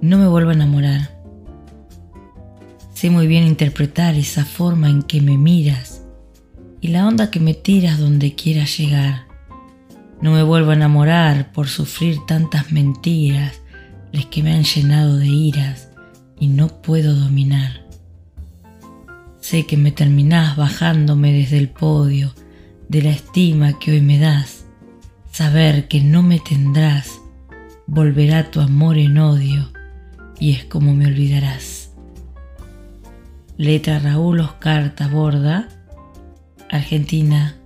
no me vuelvo a enamorar. Sé muy bien interpretar esa forma en que me miras y la onda que me tiras donde quieras llegar. No me vuelvo a enamorar por sufrir tantas mentiras, les que me han llenado de iras y no puedo dominar. Sé que me terminás bajándome desde el podio de la estima que hoy me das. Saber que no me tendrás volverá tu amor en odio y es como me olvidarás. Letra Raúl Oscar Taborda, Argentina